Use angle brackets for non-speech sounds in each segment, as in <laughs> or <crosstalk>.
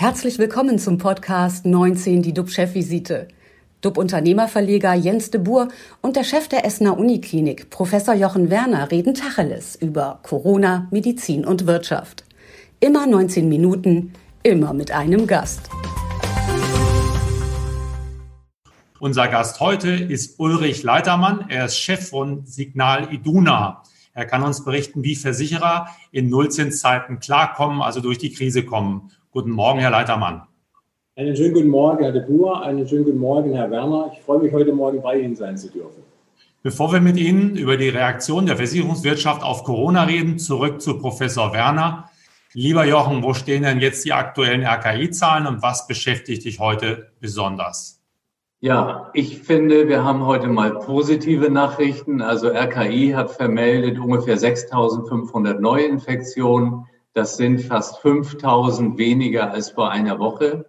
Herzlich willkommen zum Podcast 19, die DUB-Chefvisite. DUB-Unternehmerverleger Jens de Boer und der Chef der Essener Uniklinik, Professor Jochen Werner, reden Tacheles über Corona, Medizin und Wirtschaft. Immer 19 Minuten, immer mit einem Gast. Unser Gast heute ist Ulrich Leitermann. Er ist Chef von Signal Iduna. Er kann uns berichten, wie Versicherer in Nullzinszeiten klarkommen, also durch die Krise kommen. Guten Morgen, Herr Leitermann. Einen schönen guten Morgen, Herr de Boer. Einen schönen guten Morgen, Herr Werner. Ich freue mich, heute Morgen bei Ihnen sein zu dürfen. Bevor wir mit Ihnen über die Reaktion der Versicherungswirtschaft auf Corona reden, zurück zu Professor Werner. Lieber Jochen, wo stehen denn jetzt die aktuellen RKI-Zahlen und was beschäftigt dich heute besonders? Ja, ich finde, wir haben heute mal positive Nachrichten. Also RKI hat vermeldet ungefähr 6.500 Neuinfektionen. Das sind fast 5.000 weniger als vor einer Woche.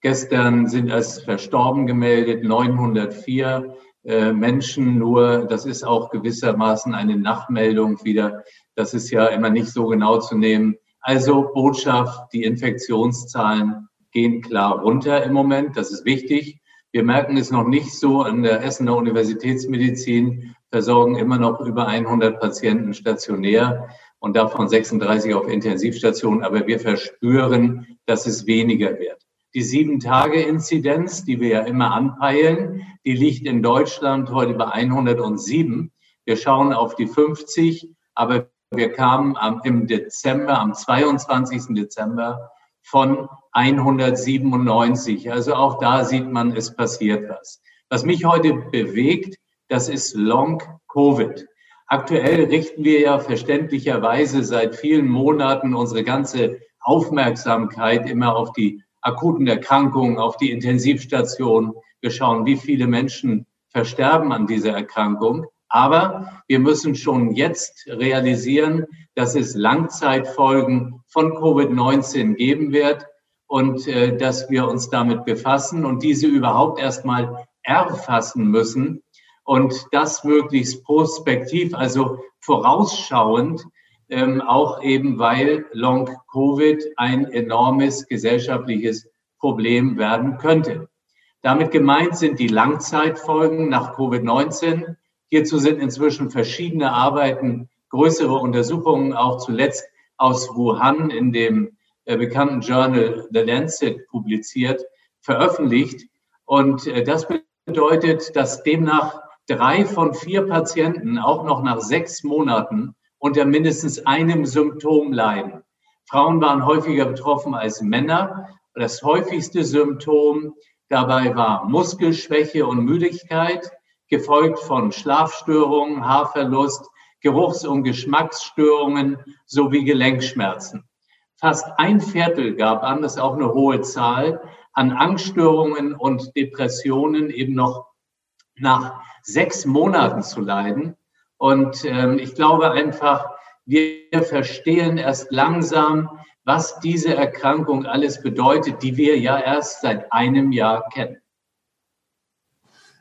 Gestern sind als verstorben gemeldet 904 äh, Menschen nur. Das ist auch gewissermaßen eine Nachmeldung wieder. Das ist ja immer nicht so genau zu nehmen. Also Botschaft, die Infektionszahlen gehen klar runter im Moment. Das ist wichtig. Wir merken es noch nicht so an der Essener Universitätsmedizin, versorgen immer noch über 100 Patienten stationär und davon 36 auf Intensivstationen. Aber wir verspüren, dass es weniger wird. Die Sieben-Tage-Inzidenz, die wir ja immer anpeilen, die liegt in Deutschland heute bei 107. Wir schauen auf die 50, aber wir kamen am, im Dezember, am 22. Dezember von 197. Also auch da sieht man, es passiert was. Was mich heute bewegt, das ist Long Covid. Aktuell richten wir ja verständlicherweise seit vielen Monaten unsere ganze Aufmerksamkeit immer auf die akuten Erkrankungen, auf die Intensivstation. Wir schauen, wie viele Menschen versterben an dieser Erkrankung. Aber wir müssen schon jetzt realisieren, dass es Langzeitfolgen von Covid-19 geben wird und äh, dass wir uns damit befassen und diese überhaupt erstmal erfassen müssen und das möglichst prospektiv, also vorausschauend, ähm, auch eben weil Long Covid ein enormes gesellschaftliches Problem werden könnte. Damit gemeint sind die Langzeitfolgen nach Covid-19. Hierzu sind inzwischen verschiedene Arbeiten, größere Untersuchungen, auch zuletzt aus Wuhan in dem äh, bekannten Journal The Lancet publiziert, veröffentlicht. Und äh, das bedeutet, dass demnach drei von vier Patienten auch noch nach sechs Monaten unter mindestens einem Symptom leiden. Frauen waren häufiger betroffen als Männer. Das häufigste Symptom dabei war Muskelschwäche und Müdigkeit gefolgt von Schlafstörungen, Haarverlust, Geruchs- und Geschmacksstörungen sowie Gelenkschmerzen. Fast ein Viertel gab an, das ist auch eine hohe Zahl, an Angststörungen und Depressionen eben noch nach sechs Monaten zu leiden. Und ähm, ich glaube einfach, wir verstehen erst langsam, was diese Erkrankung alles bedeutet, die wir ja erst seit einem Jahr kennen.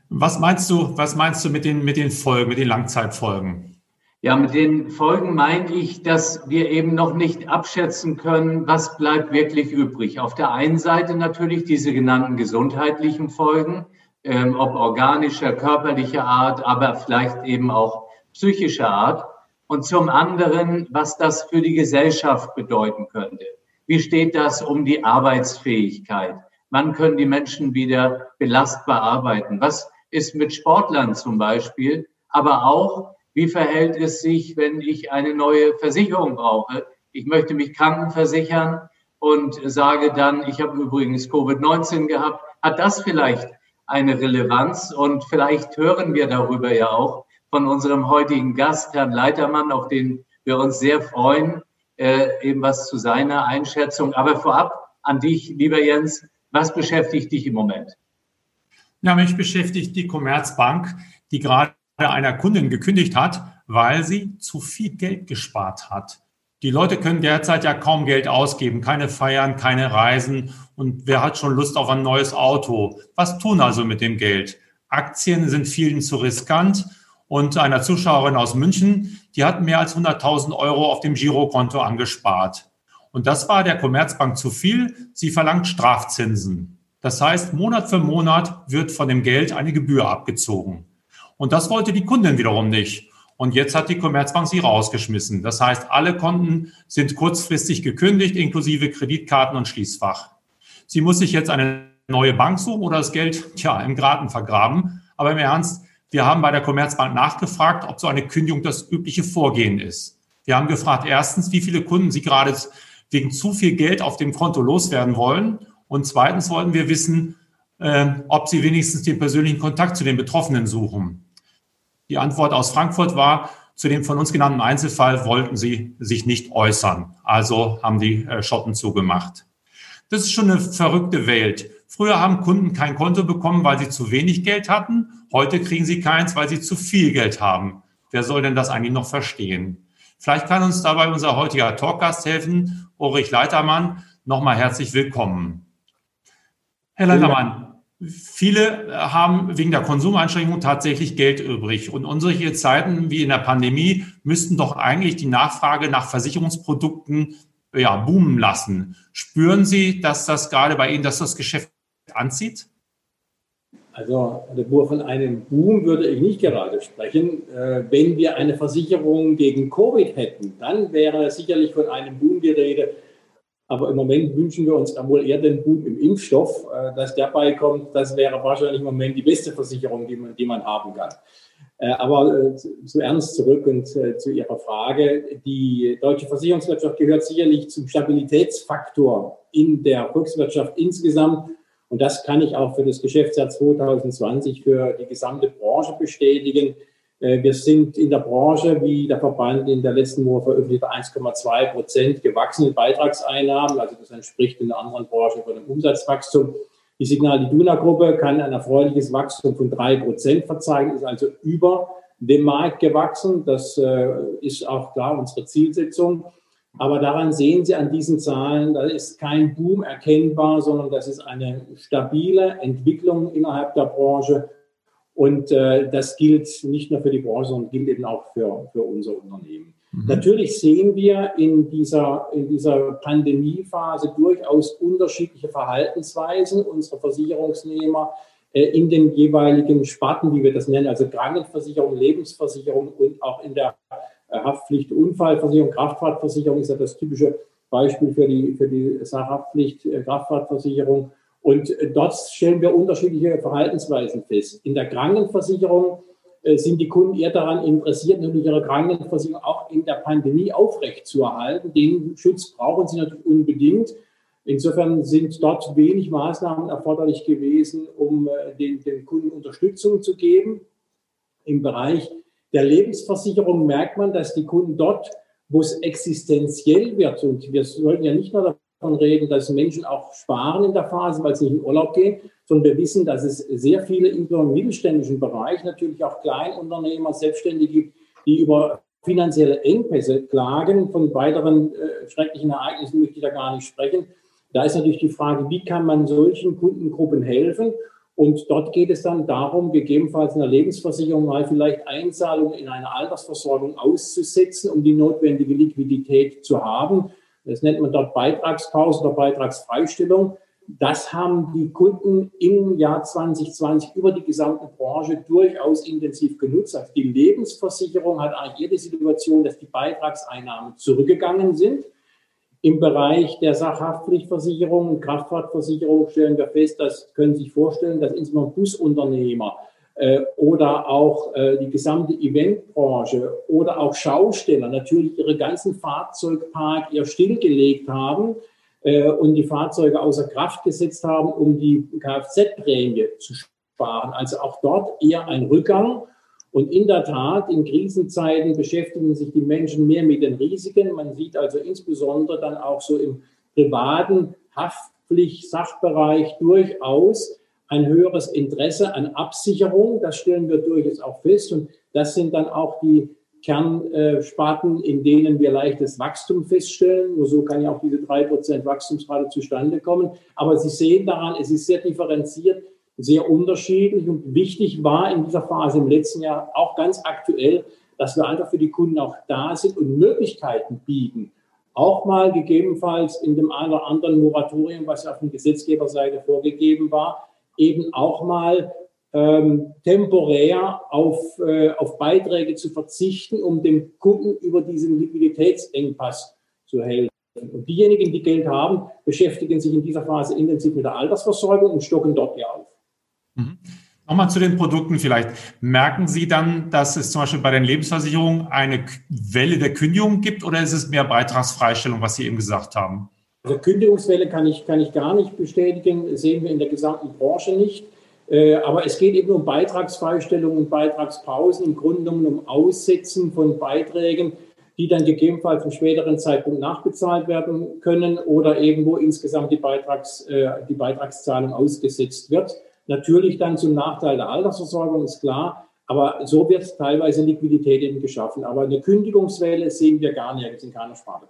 Was meinst du, was meinst du mit den, mit den Folgen, mit den Langzeitfolgen? Ja, mit den Folgen meine ich, dass wir eben noch nicht abschätzen können, was bleibt wirklich übrig. Auf der einen Seite natürlich diese genannten gesundheitlichen Folgen, ähm, ob organischer, körperlicher Art, aber vielleicht eben auch psychischer Art. Und zum anderen, was das für die Gesellschaft bedeuten könnte. Wie steht das um die Arbeitsfähigkeit? Wann können die Menschen wieder belastbar arbeiten? Was ist mit Sportlern zum Beispiel, aber auch, wie verhält es sich, wenn ich eine neue Versicherung brauche? Ich möchte mich krankenversichern und sage dann, ich habe übrigens Covid-19 gehabt. Hat das vielleicht eine Relevanz? Und vielleicht hören wir darüber ja auch von unserem heutigen Gast, Herrn Leitermann, auf den wir uns sehr freuen, äh, eben was zu seiner Einschätzung. Aber vorab an dich, lieber Jens, was beschäftigt dich im Moment? Ja, mich beschäftigt die Commerzbank, die gerade einer Kundin gekündigt hat, weil sie zu viel Geld gespart hat. Die Leute können derzeit ja kaum Geld ausgeben, keine Feiern, keine Reisen und wer hat schon Lust auf ein neues Auto? Was tun also mit dem Geld? Aktien sind vielen zu riskant und einer Zuschauerin aus München, die hat mehr als 100.000 Euro auf dem Girokonto angespart. Und das war der Commerzbank zu viel. Sie verlangt Strafzinsen. Das heißt, Monat für Monat wird von dem Geld eine Gebühr abgezogen. Und das wollte die Kundin wiederum nicht. Und jetzt hat die Commerzbank sie rausgeschmissen. Das heißt, alle Konten sind kurzfristig gekündigt, inklusive Kreditkarten und Schließfach. Sie muss sich jetzt eine neue Bank suchen oder das Geld ja, im Graten vergraben. Aber im Ernst, wir haben bei der Commerzbank nachgefragt, ob so eine Kündigung das übliche Vorgehen ist. Wir haben gefragt, erstens, wie viele Kunden Sie gerade wegen zu viel Geld auf dem Konto loswerden wollen. Und zweitens wollten wir wissen, äh, ob Sie wenigstens den persönlichen Kontakt zu den Betroffenen suchen. Die Antwort aus Frankfurt war, zu dem von uns genannten Einzelfall wollten Sie sich nicht äußern. Also haben die äh, Schotten zugemacht. Das ist schon eine verrückte Welt. Früher haben Kunden kein Konto bekommen, weil sie zu wenig Geld hatten. Heute kriegen sie keins, weil sie zu viel Geld haben. Wer soll denn das eigentlich noch verstehen? Vielleicht kann uns dabei unser heutiger Talkgast helfen, Ulrich Leitermann. Nochmal herzlich willkommen. Herr Leitermann, viele haben wegen der Konsumeinschränkung tatsächlich Geld übrig. Und unsere Zeiten wie in der Pandemie müssten doch eigentlich die Nachfrage nach Versicherungsprodukten ja, boomen lassen. Spüren Sie, dass das gerade bei Ihnen, dass das Geschäft anzieht? Also von einem Boom würde ich nicht gerade sprechen. Äh, wenn wir eine Versicherung gegen Covid hätten, dann wäre sicherlich von einem Boom die Rede. Aber im Moment wünschen wir uns wohl eher den Boom im Impfstoff, äh, dass der beikommt. Das wäre wahrscheinlich im Moment die beste Versicherung, die man, die man haben kann. Äh, aber zu Ernst zurück und zu Ihrer Frage. Die deutsche Versicherungswirtschaft gehört sicherlich zum Stabilitätsfaktor in der Volkswirtschaft insgesamt. Und das kann ich auch für das Geschäftsjahr 2020 für die gesamte Branche bestätigen. Äh, wir sind in der Branche, wie der Verband in der letzten Woche veröffentlicht, 1,2 Prozent gewachsene Beitragseinnahmen. Also das entspricht in der anderen Branche von einem Umsatzwachstum. Die Signal Iduna Gruppe kann ein erfreuliches Wachstum von drei Prozent verzeichnen, ist also über dem Markt gewachsen. Das äh, ist auch klar unsere Zielsetzung. Aber daran sehen Sie an diesen Zahlen, da ist kein Boom erkennbar, sondern das ist eine stabile Entwicklung innerhalb der Branche. Und äh, das gilt nicht nur für die Branche, sondern gilt eben auch für, für unser Unternehmen. Mhm. Natürlich sehen wir in dieser, in dieser Pandemiephase durchaus unterschiedliche Verhaltensweisen unserer Versicherungsnehmer äh, in den jeweiligen Sparten, wie wir das nennen, also Krankenversicherung, Lebensversicherung und auch in der Haftpflicht, Unfallversicherung, Kraftfahrtversicherung ist ja das typische Beispiel für die, für die Sachhaftpflicht, äh, Kraftfahrtversicherung. Und äh, dort stellen wir unterschiedliche Verhaltensweisen fest. In der Krankenversicherung sind die Kunden eher daran interessiert, natürlich ihre Krankenversicherung auch in der Pandemie aufrechtzuerhalten. Den Schutz brauchen sie natürlich unbedingt. Insofern sind dort wenig Maßnahmen erforderlich gewesen, um den, den Kunden Unterstützung zu geben. Im Bereich der Lebensversicherung merkt man, dass die Kunden dort, wo es existenziell wird, und wir sollten ja nicht nur davon reden, dass Menschen auch sparen in der Phase, weil sie nicht in Urlaub gehen, sondern wir wissen, dass es sehr viele im mittelständischen Bereich, natürlich auch Kleinunternehmer, Selbstständige gibt, die über finanzielle Engpässe klagen. Von weiteren äh, schrecklichen Ereignissen möchte ich da gar nicht sprechen. Da ist natürlich die Frage, wie kann man solchen Kundengruppen helfen? Und dort geht es dann darum, gegebenenfalls in der Lebensversicherung mal vielleicht Einzahlungen in eine Altersversorgung auszusetzen, um die notwendige Liquidität zu haben. Das nennt man dort Beitragspause oder Beitragsfreistellung. Das haben die Kunden im Jahr 2020 über die gesamte Branche durchaus intensiv genutzt. Also die Lebensversicherung hat eigentlich jede Situation, dass die Beitragseinnahmen zurückgegangen sind. Im Bereich der Sachhaftpflichtversicherung und Kraftfahrtversicherung stellen wir fest, das können Sie sich vorstellen, dass insbesondere Busunternehmer oder auch äh, die gesamte Eventbranche oder auch Schausteller natürlich ihre ganzen Fahrzeugpark eher stillgelegt haben äh, und die Fahrzeuge außer Kraft gesetzt haben, um die Kfz-Prämie zu sparen. Also auch dort eher ein Rückgang. Und in der Tat, in Krisenzeiten beschäftigen sich die Menschen mehr mit den Risiken. Man sieht also insbesondere dann auch so im privaten Haftpflicht-Sachbereich durchaus ein höheres Interesse an Absicherung. Das stellen wir durchaus auch fest. Und das sind dann auch die Kernsparten, in denen wir leichtes Wachstum feststellen. Nur so kann ja auch diese drei Prozent Wachstumsrate zustande kommen. Aber Sie sehen daran, es ist sehr differenziert sehr unterschiedlich und wichtig war in dieser Phase im letzten Jahr auch ganz aktuell, dass wir einfach für die Kunden auch da sind und Möglichkeiten bieten, auch mal gegebenenfalls in dem einen oder anderen Moratorium, was auf der Gesetzgeberseite vorgegeben war, eben auch mal ähm, temporär auf, äh, auf Beiträge zu verzichten, um dem Kunden über diesen Liquiditätsengpass zu helfen. Und diejenigen, die Geld haben, beschäftigen sich in dieser Phase intensiv mit der Altersversorgung und stocken dort ja auf. Mhm. Nochmal zu den Produkten vielleicht. Merken Sie dann, dass es zum Beispiel bei den Lebensversicherungen eine Welle der Kündigung gibt oder ist es mehr Beitragsfreistellung, was Sie eben gesagt haben? Also Kündigungswelle kann ich, kann ich gar nicht bestätigen, sehen wir in der gesamten Branche nicht. Äh, aber es geht eben um Beitragsfreistellung und Beitragspausen, im Grunde genommen um Aussetzen von Beiträgen, die dann gegebenenfalls zum späteren Zeitpunkt nachbezahlt werden können oder eben wo insgesamt die, Beitrags, äh, die Beitragszahlung ausgesetzt wird. Natürlich dann zum Nachteil der Altersversorgung, ist klar. Aber so wird teilweise Liquidität eben geschaffen. Aber eine Kündigungswelle sehen wir gar nicht in keiner Sparte.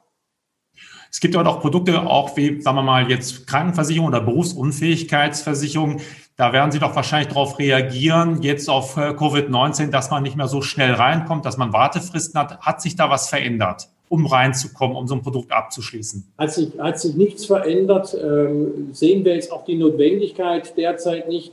Es gibt aber auch Produkte, auch wie, sagen wir mal, jetzt Krankenversicherung oder Berufsunfähigkeitsversicherung. Da werden Sie doch wahrscheinlich darauf reagieren, jetzt auf äh, Covid-19, dass man nicht mehr so schnell reinkommt, dass man Wartefristen hat. Hat sich da was verändert? um reinzukommen, um so ein Produkt abzuschließen? Hat sich, hat sich nichts verändert. Ähm, sehen wir jetzt auch die Notwendigkeit derzeit nicht.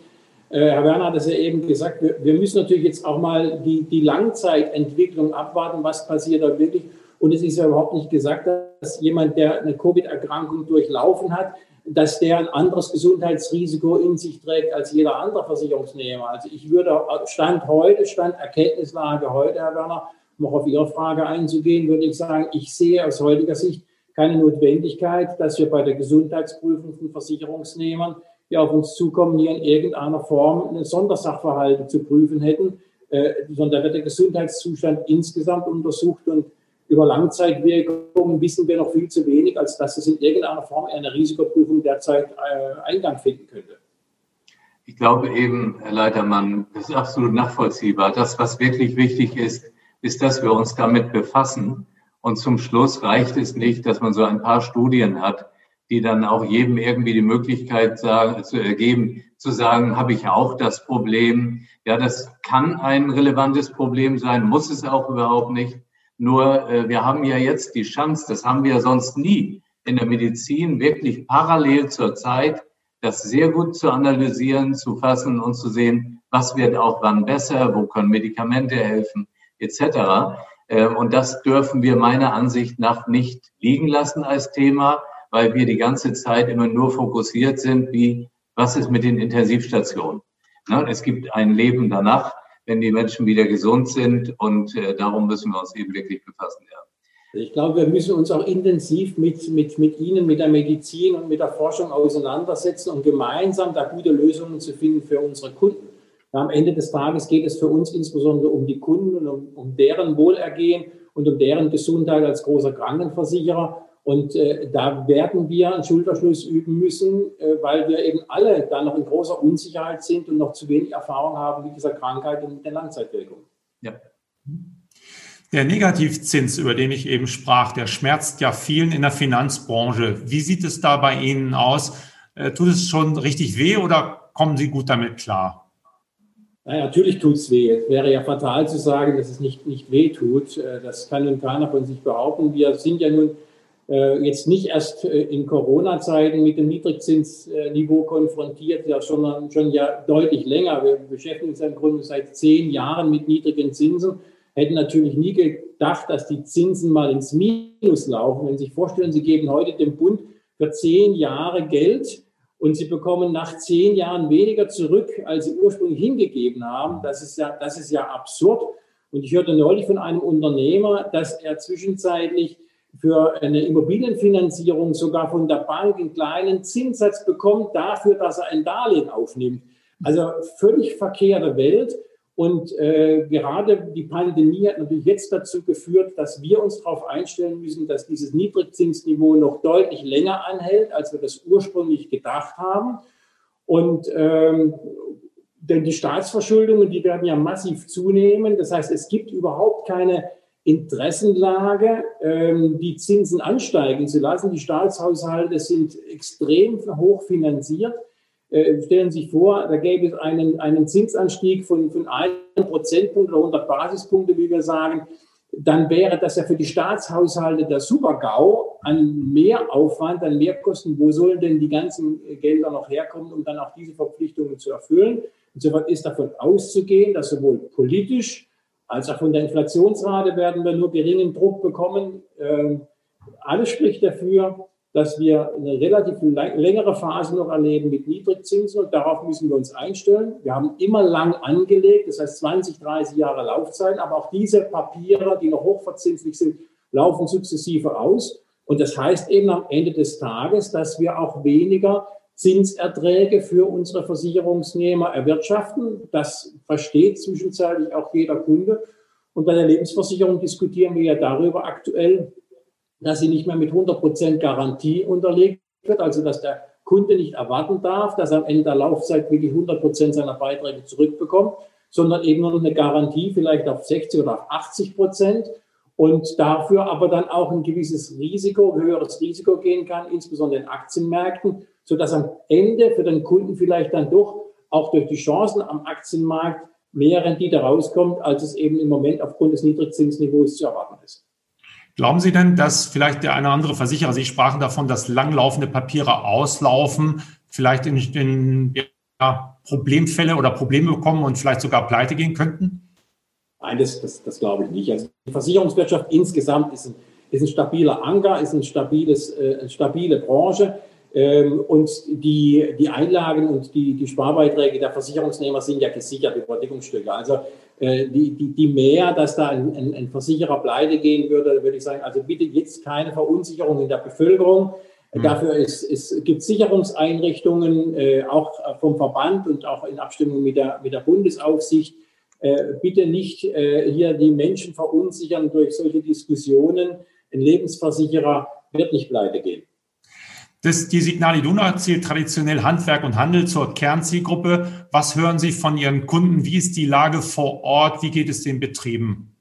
Äh, Herr Werner hat es ja eben gesagt, wir, wir, müssen natürlich jetzt auch mal die, die Langzeitentwicklung abwarten, was passiert da wirklich. Und es ist ja überhaupt nicht gesagt, dass jemand, der eine Covid-Erkrankung durchlaufen hat, dass der ein anderes Gesundheitsrisiko in sich trägt als jeder andere Versicherungsnehmer. Also ich würde Stand heute, Stand Erkenntnislage heute, Herr Werner, noch auf Ihre Frage einzugehen, würde ich sagen, ich sehe aus heutiger Sicht keine Notwendigkeit, dass wir bei der Gesundheitsprüfung von Versicherungsnehmern, die auf uns zukommen, hier in irgendeiner Form eine Sondersachverhalte zu prüfen hätten, äh, sondern da wird der Gesundheitszustand insgesamt untersucht und über Langzeitwirkungen wissen wir noch viel zu wenig, als dass es in irgendeiner Form eine Risikoprüfung derzeit äh, Eingang finden könnte. Ich glaube eben, Herr Leitermann, das ist absolut nachvollziehbar. Das, was wirklich wichtig ist, ist, dass wir uns damit befassen. Und zum Schluss reicht es nicht, dass man so ein paar Studien hat, die dann auch jedem irgendwie die Möglichkeit sagen, zu ergeben, zu sagen, habe ich auch das Problem. Ja, das kann ein relevantes Problem sein, muss es auch überhaupt nicht. Nur äh, wir haben ja jetzt die Chance, das haben wir sonst nie in der Medizin, wirklich parallel zur Zeit, das sehr gut zu analysieren, zu fassen und zu sehen, was wird auch wann besser, wo können Medikamente helfen etc. Ähm, und das dürfen wir meiner Ansicht nach nicht liegen lassen als Thema, weil wir die ganze Zeit immer nur fokussiert sind, wie, was ist mit den Intensivstationen? Es gibt ein Leben danach, wenn die Menschen wieder gesund sind und äh, darum müssen wir uns eben wirklich befassen. Ja. Ich glaube, wir müssen uns auch intensiv mit, mit, mit Ihnen, mit der Medizin und mit der Forschung auseinandersetzen, um gemeinsam da gute Lösungen zu finden für unsere Kunden. Am Ende des Tages geht es für uns insbesondere um die Kunden und um, um deren Wohlergehen und um deren Gesundheit als großer Krankenversicherer. Und äh, da werden wir einen Schulterschluss üben müssen, äh, weil wir eben alle da noch in großer Unsicherheit sind und noch zu wenig Erfahrung haben mit dieser Krankheit und mit den Langzeitwirkungen. Ja. Der Negativzins, über den ich eben sprach, der schmerzt ja vielen in der Finanzbranche. Wie sieht es da bei Ihnen aus? Äh, tut es schon richtig weh oder kommen Sie gut damit klar? Ja, natürlich tut es weh. Es wäre ja fatal zu sagen, dass es nicht, nicht weh tut. Äh, das kann nun keiner von sich behaupten. Wir sind ja nun jetzt nicht erst äh, in Corona-Zeiten mit dem Niedrigzinsniveau konfrontiert, ja schon, schon ja deutlich länger. Wir beschäftigen uns im Grunde seit zehn Jahren mit niedrigen Zinsen. Hätten natürlich nie gedacht, dass die Zinsen mal ins Minus laufen. Wenn Sie sich vorstellen, Sie geben heute dem Bund für zehn Jahre Geld und sie bekommen nach zehn Jahren weniger zurück, als sie ursprünglich hingegeben haben. Das ist ja, das ist ja absurd. Und ich hörte neulich von einem Unternehmer, dass er zwischenzeitlich für eine Immobilienfinanzierung sogar von der Bank einen kleinen Zinssatz bekommt dafür, dass er ein Darlehen aufnimmt. Also völlig verkehrte Welt. Und äh, gerade die Pandemie hat natürlich jetzt dazu geführt, dass wir uns darauf einstellen müssen, dass dieses Niedrigzinsniveau noch deutlich länger anhält, als wir das ursprünglich gedacht haben. Und ähm, denn die Staatsverschuldungen, die werden ja massiv zunehmen. Das heißt, es gibt überhaupt keine Interessenlage, ähm, die Zinsen ansteigen zu lassen. Die Staatshaushalte sind extrem hoch finanziert. Äh, stellen Sie sich vor, da gäbe es einen, einen Zinsanstieg von, von einem Prozentpunkt oder 100 Basispunkte, wie wir sagen. dann wäre das ja für die Staatshaushalte der Supergau an Mehraufwand, an Mehrkosten. Wo sollen denn die ganzen Gelder noch herkommen, um dann auch diese Verpflichtungen zu erfüllen? Insofern ist davon auszugehen, dass sowohl politisch als auch von der Inflationsrate werden wir nur geringen Druck bekommen. Ähm, alles spricht dafür, dass wir eine relativ längere Phase noch erleben mit Niedrigzinsen und darauf müssen wir uns einstellen. Wir haben immer lang angelegt, das heißt 20, 30 Jahre Laufzeit, aber auch diese Papiere, die noch hochverzinslich sind, laufen sukzessive aus. Und das heißt eben am Ende des Tages, dass wir auch weniger Zinserträge für unsere Versicherungsnehmer erwirtschaften. Das versteht zwischenzeitlich auch jeder Kunde. Und bei der Lebensversicherung diskutieren wir ja darüber aktuell, dass sie nicht mehr mit 100 Prozent Garantie unterlegt wird, also dass der Kunde nicht erwarten darf, dass er am Ende der Laufzeit wirklich 100 Prozent seiner Beiträge zurückbekommt, sondern eben nur eine Garantie vielleicht auf 60 oder auf 80 Prozent und dafür aber dann auch ein gewisses Risiko, höheres Risiko gehen kann, insbesondere in Aktienmärkten, so dass am Ende für den Kunden vielleicht dann doch auch durch die Chancen am Aktienmarkt mehr Rendite rauskommt, als es eben im Moment aufgrund des Niedrigzinsniveaus zu erwarten ist. Glauben Sie denn, dass vielleicht der eine oder andere Versicherer, Sie sprachen davon, dass langlaufende Papiere auslaufen, vielleicht in, in ja, Problemfälle oder Probleme bekommen und vielleicht sogar pleite gehen könnten? Nein, das, das, das glaube ich nicht. Also die Versicherungswirtschaft insgesamt ist ein, ist ein stabiler Anker, ist ein stabiles, äh, eine stabile Branche. Ähm, und die, die Einlagen und die, die Sparbeiträge der Versicherungsnehmer sind ja gesichert über Deckungsstücke. Also äh, die, die, die mehr, dass da ein, ein, ein Versicherer pleite gehen würde, würde ich sagen, also bitte jetzt keine Verunsicherung in der Bevölkerung. Mhm. Dafür ist, es gibt Sicherungseinrichtungen, äh, auch vom Verband und auch in Abstimmung mit der, mit der Bundesaufsicht. Äh, bitte nicht äh, hier die Menschen verunsichern durch solche Diskussionen. Ein Lebensversicherer wird nicht pleite gehen. Das, die Signal Iduna zählt traditionell Handwerk und Handel zur Kernzielgruppe. Was hören Sie von Ihren Kunden? Wie ist die Lage vor Ort? Wie geht es den Betrieben?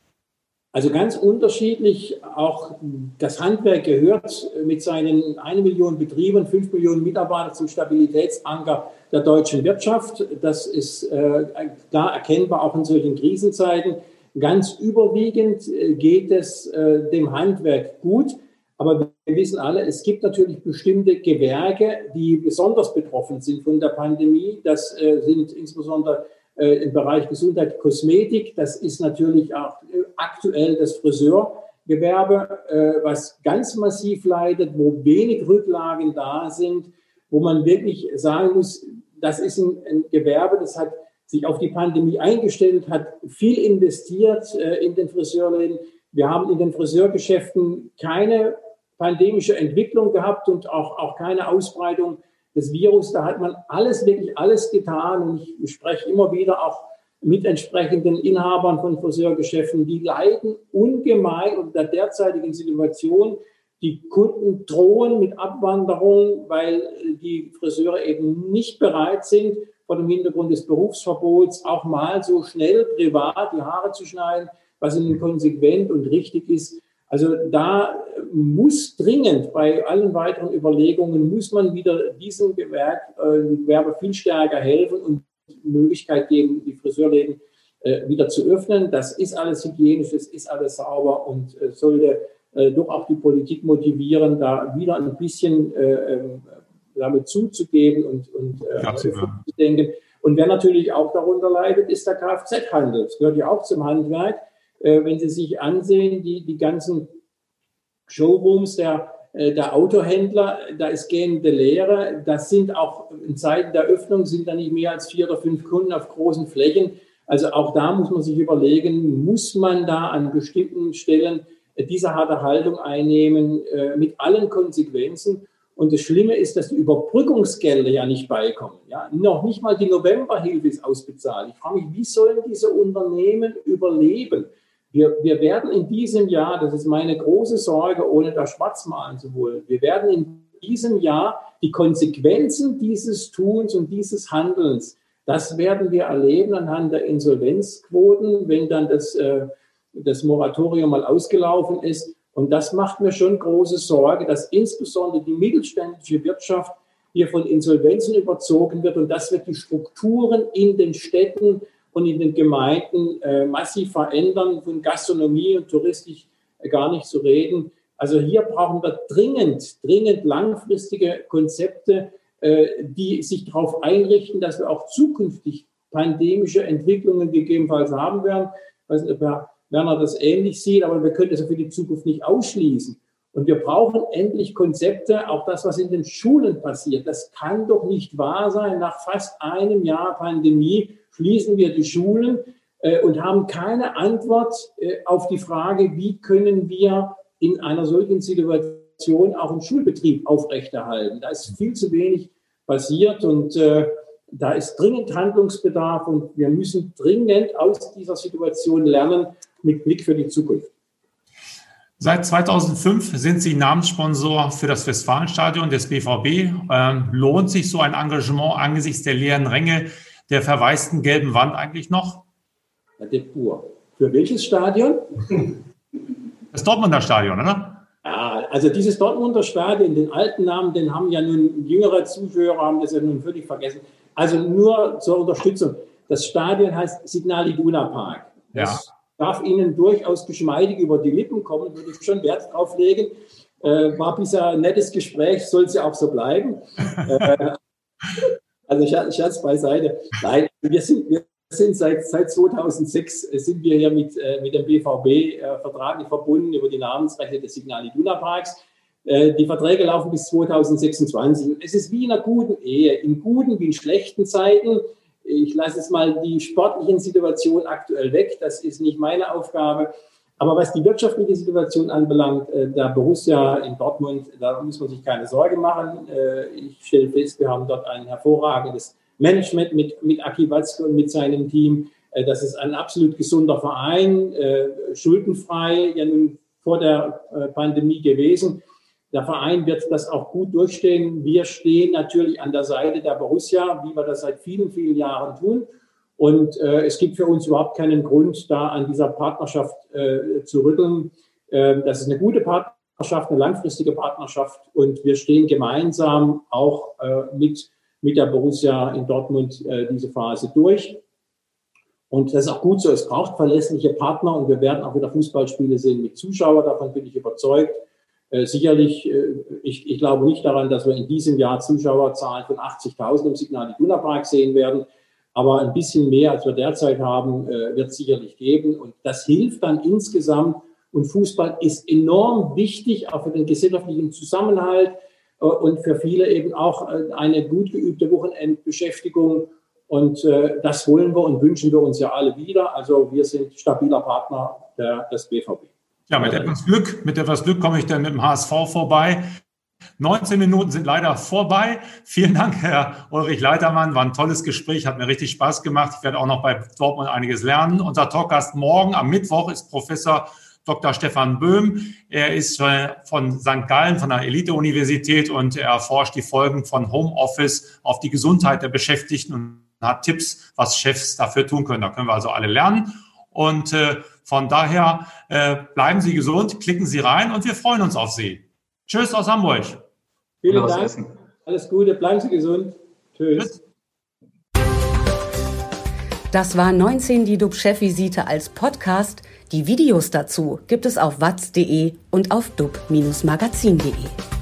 Also ganz unterschiedlich. Auch das Handwerk gehört mit seinen eine Million Betrieben, fünf Millionen Mitarbeitern zum Stabilitätsanker der deutschen Wirtschaft. Das ist äh, klar erkennbar auch in solchen Krisenzeiten. Ganz überwiegend äh, geht es äh, dem Handwerk gut. Aber wir wissen alle, es gibt natürlich bestimmte Gewerke, die besonders betroffen sind von der Pandemie. Das äh, sind insbesondere äh, im Bereich Gesundheit, Kosmetik. Das ist natürlich auch äh, aktuell das Friseurgewerbe, was ganz massiv leidet, wo wenig Rücklagen da sind, wo man wirklich sagen muss, das ist ein, ein Gewerbe, das hat sich auf die Pandemie eingestellt, hat viel investiert in den Friseurläden. Wir haben in den Friseurgeschäften keine pandemische Entwicklung gehabt und auch, auch keine Ausbreitung des Virus. Da hat man alles, wirklich alles getan. Und ich spreche immer wieder auch mit entsprechenden Inhabern von Friseurgeschäften, die leiden ungemein unter der derzeitigen Situation. Die Kunden drohen mit Abwanderung, weil die Friseure eben nicht bereit sind, vor dem Hintergrund des Berufsverbots auch mal so schnell privat die Haare zu schneiden, was ihnen konsequent und richtig ist. Also da muss dringend bei allen weiteren Überlegungen, muss man wieder diesem Gewerbe, äh, Gewerbe viel stärker helfen und Möglichkeit geben, die Friseurläden äh, wieder zu öffnen. Das ist alles hygienisch, das ist alles sauber und äh, sollte äh, doch auch die Politik motivieren, da wieder ein bisschen äh, ähm, damit zuzugeben und, und äh, zu denken. Und wer natürlich auch darunter leidet, ist der Kfz-Handel. Das gehört ja auch zum Handwerk äh, wenn Sie sich ansehen, die, die ganzen Showrooms der, äh, der Autohändler, da ist gähnende Leere. Das sind auch in Zeiten der Öffnung sind da nicht mehr als vier oder fünf Kunden auf großen Flächen. Also auch da muss man sich überlegen, muss man da an bestimmten Stellen äh, diese harte Haltung einnehmen mit allen Konsequenzen. Und das Schlimme ist, dass die Überbrückungsgelder ja nicht beikommen. Ja, noch nicht mal die Novemberhilfe ist ausbezahlt. Ich frage mich, wie sollen diese Unternehmen überleben? Wir, wir werden in diesem Jahr, das ist meine große Sorge, ohne da schwarz malen zu wollen, wir werden in diesem Jahr die Konsequenzen dieses Tuns und dieses Handelns, das werden wir erleben anhand der Insolvenzquoten, wenn dann das, äh, das Moratorium mal ausgelaufen ist. Und das macht mir schon große Sorge, dass insbesondere die mittelständische Wirtschaft hier von Insolvenzen überzogen wird. Und das wird die Strukturen in den Städten und in den Gemeinden äh, massiv verändern, von Gastronomie und Touristik äh, gar nicht zu reden. Also hier brauchen wir dringend, dringend langfristige Konzepte, äh, die sich darauf einrichten, dass wir auch zukünftig pandemische Entwicklungen gegebenenfalls haben werden. Ich weiß nicht, ob Herr Werner das ähnlich sieht, aber wir können das für die Zukunft nicht ausschließen. Und wir brauchen endlich Konzepte, auch das, was in den Schulen passiert. Das kann doch nicht wahr sein. Nach fast einem Jahr Pandemie schließen wir die Schulen äh, und haben keine Antwort äh, auf die Frage, wie können wir in einer solchen Situation auch einen Schulbetrieb aufrechterhalten. Da ist viel zu wenig passiert und äh, da ist dringend Handlungsbedarf und wir müssen dringend aus dieser Situation lernen mit Blick für die Zukunft. Seit 2005 sind Sie Namenssponsor für das Westfalenstadion des BVB. Ähm, lohnt sich so ein Engagement angesichts der leeren Ränge der verwaisten gelben Wand eigentlich noch? Herr De Pur. Für welches Stadion? Das Dortmunder Stadion, oder? Ja, also dieses Dortmunder Stadion, den alten Namen, den haben ja nun jüngere Zuschauer, haben das ja nun völlig vergessen. Also nur zur Unterstützung. Das Stadion heißt Signal Iduna Park. Das ja darf Ihnen durchaus geschmeidig über die Lippen kommen, würde ich schon Wert drauf legen. Äh, war bisher ein nettes Gespräch, soll es ja auch so bleiben. <laughs> äh, also Scherz beiseite. Nein, wir sind, wir sind seit, seit 2006 sind wir hier mit, äh, mit dem BVB äh, vertraglich verbunden über die Namensrechte des Signal Iduna Parks. Äh, die Verträge laufen bis 2026. Es ist wie in einer guten Ehe, in guten wie in schlechten Zeiten ich lasse jetzt mal die sportlichen Situationen aktuell weg. Das ist nicht meine Aufgabe. Aber was die wirtschaftliche Situation anbelangt, äh, der Borussia in Dortmund, da muss man sich keine Sorge machen. Äh, ich stelle fest, wir haben dort ein hervorragendes Management mit, mit Aki Watzke und mit seinem Team. Äh, das ist ein absolut gesunder Verein, schuldenfrei, ja nun vor der Pandemie gewesen. Der Verein wird das auch gut durchstehen. Wir stehen natürlich an der Seite der Borussia, wie wir das seit vielen, vielen Jahren tun. Und äh, es gibt für uns überhaupt keinen Grund, da an dieser Partnerschaft äh, zu rütteln. Äh, das ist eine gute Partnerschaft, eine langfristige Partnerschaft. Und wir stehen gemeinsam auch äh, mit, mit der Borussia in Dortmund äh, diese Phase durch. Und das ist auch gut so. Es braucht verlässliche Partner und wir werden auch wieder Fußballspiele sehen mit Zuschauern. Davon bin ich überzeugt. Äh, sicherlich, äh, ich, ich glaube nicht daran, dass wir in diesem Jahr Zuschauerzahlen von 80.000 im Signal Iduna Park sehen werden. Aber ein bisschen mehr, als wir derzeit haben, äh, wird es sicherlich geben. Und das hilft dann insgesamt. Und Fußball ist enorm wichtig, auch für den gesellschaftlichen Zusammenhalt und für viele eben auch eine gut geübte Wochenendbeschäftigung. Und das wollen wir und wünschen wir uns ja alle wieder. Also wir sind stabiler Partner des BVB. Ja, mit etwas Glück, mit etwas Glück komme ich dann mit dem HSV vorbei. 19 Minuten sind leider vorbei. Vielen Dank, Herr Ulrich Leitermann. War ein tolles Gespräch, hat mir richtig Spaß gemacht. Ich werde auch noch bei Dortmund einiges lernen. Unser Talkgast morgen am Mittwoch ist Professor Dr. Stefan Böhm. Er ist von St. Gallen, von der Elite-Universität und er erforscht die Folgen von Homeoffice auf die Gesundheit der Beschäftigten und hat Tipps, was Chefs dafür tun können. Da können wir also alle lernen. Und äh, von daher äh, bleiben Sie gesund, klicken Sie rein und wir freuen uns auf Sie. Tschüss aus Hamburg. Vielen Dank. Alles Gute, bleiben Sie gesund. Tschüss. Das war 19 die DUB-Chefvisite als Podcast. Die Videos dazu gibt es auf watz.de und auf dub-magazin.de.